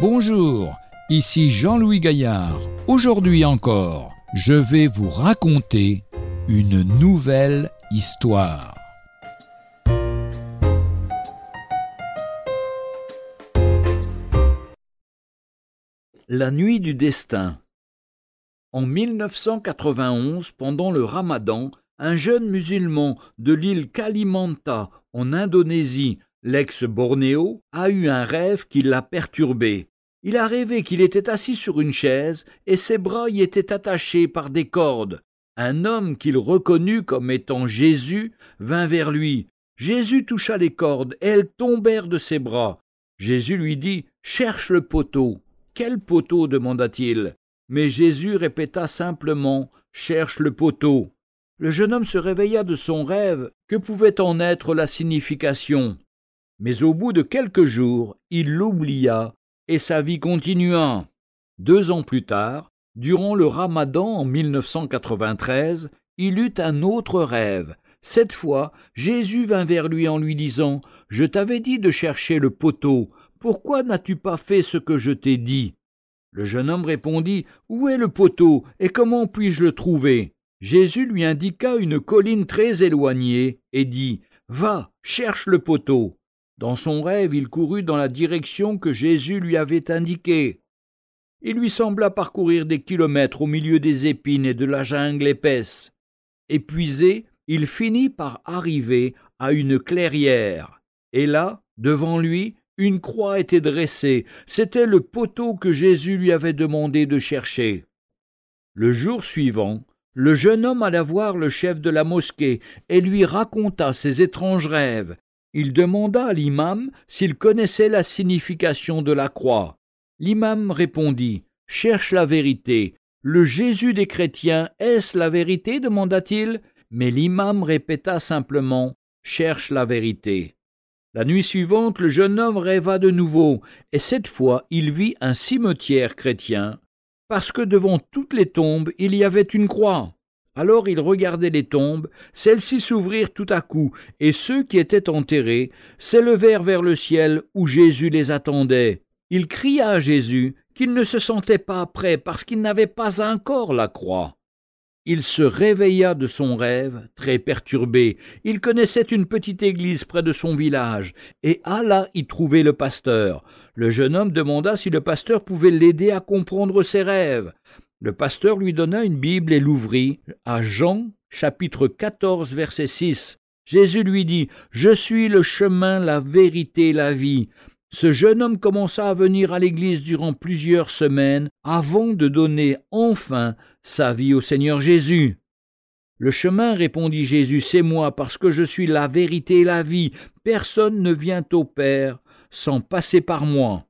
Bonjour, ici Jean-Louis Gaillard. Aujourd'hui encore, je vais vous raconter une nouvelle histoire. La nuit du destin. En 1991, pendant le ramadan, un jeune musulman de l'île Kalimanta en Indonésie, l'ex-Bornéo, a eu un rêve qui l'a perturbé. Il a rêvé qu'il était assis sur une chaise et ses bras y étaient attachés par des cordes. Un homme qu'il reconnut comme étant Jésus vint vers lui. Jésus toucha les cordes et elles tombèrent de ses bras. Jésus lui dit Cherche le poteau. Quel poteau? demanda-t-il. Mais Jésus répéta simplement Cherche le poteau. Le jeune homme se réveilla de son rêve. Que pouvait en être la signification? Mais au bout de quelques jours, il l'oublia et sa vie continua. Deux ans plus tard, durant le ramadan en 1993, il eut un autre rêve. Cette fois, Jésus vint vers lui en lui disant Je t'avais dit de chercher le poteau. Pourquoi n'as-tu pas fait ce que je t'ai dit? Le jeune homme répondit Où est le poteau et comment puis-je le trouver? Jésus lui indiqua une colline très éloignée et dit Va, cherche le poteau. Dans son rêve, il courut dans la direction que Jésus lui avait indiquée. Il lui sembla parcourir des kilomètres au milieu des épines et de la jungle épaisse. Épuisé, il finit par arriver à une clairière. Et là, devant lui, une croix était dressée. C'était le poteau que Jésus lui avait demandé de chercher. Le jour suivant, le jeune homme alla voir le chef de la mosquée et lui raconta ses étranges rêves il demanda à l'imam s'il connaissait la signification de la croix. L'imam répondit Cherche la vérité. Le Jésus des chrétiens, est-ce la vérité? demanda-t-il. Mais l'imam répéta simplement Cherche la vérité. La nuit suivante, le jeune homme rêva de nouveau, et cette fois il vit un cimetière chrétien, parce que devant toutes les tombes il y avait une croix. Alors il regardait les tombes, celles-ci s'ouvrirent tout à coup, et ceux qui étaient enterrés s'élevèrent vers le ciel où Jésus les attendait. Il cria à Jésus qu'il ne se sentait pas prêt parce qu'il n'avait pas encore la croix. Il se réveilla de son rêve, très perturbé. Il connaissait une petite église près de son village, et alla y trouver le pasteur. Le jeune homme demanda si le pasteur pouvait l'aider à comprendre ses rêves. Le pasteur lui donna une Bible et l'ouvrit à Jean chapitre 14 verset 6. Jésus lui dit Je suis le chemin, la vérité la vie. Ce jeune homme commença à venir à l'église durant plusieurs semaines avant de donner enfin sa vie au Seigneur Jésus. Le chemin, répondit Jésus, c'est moi, parce que je suis la vérité et la vie. Personne ne vient au Père sans passer par moi.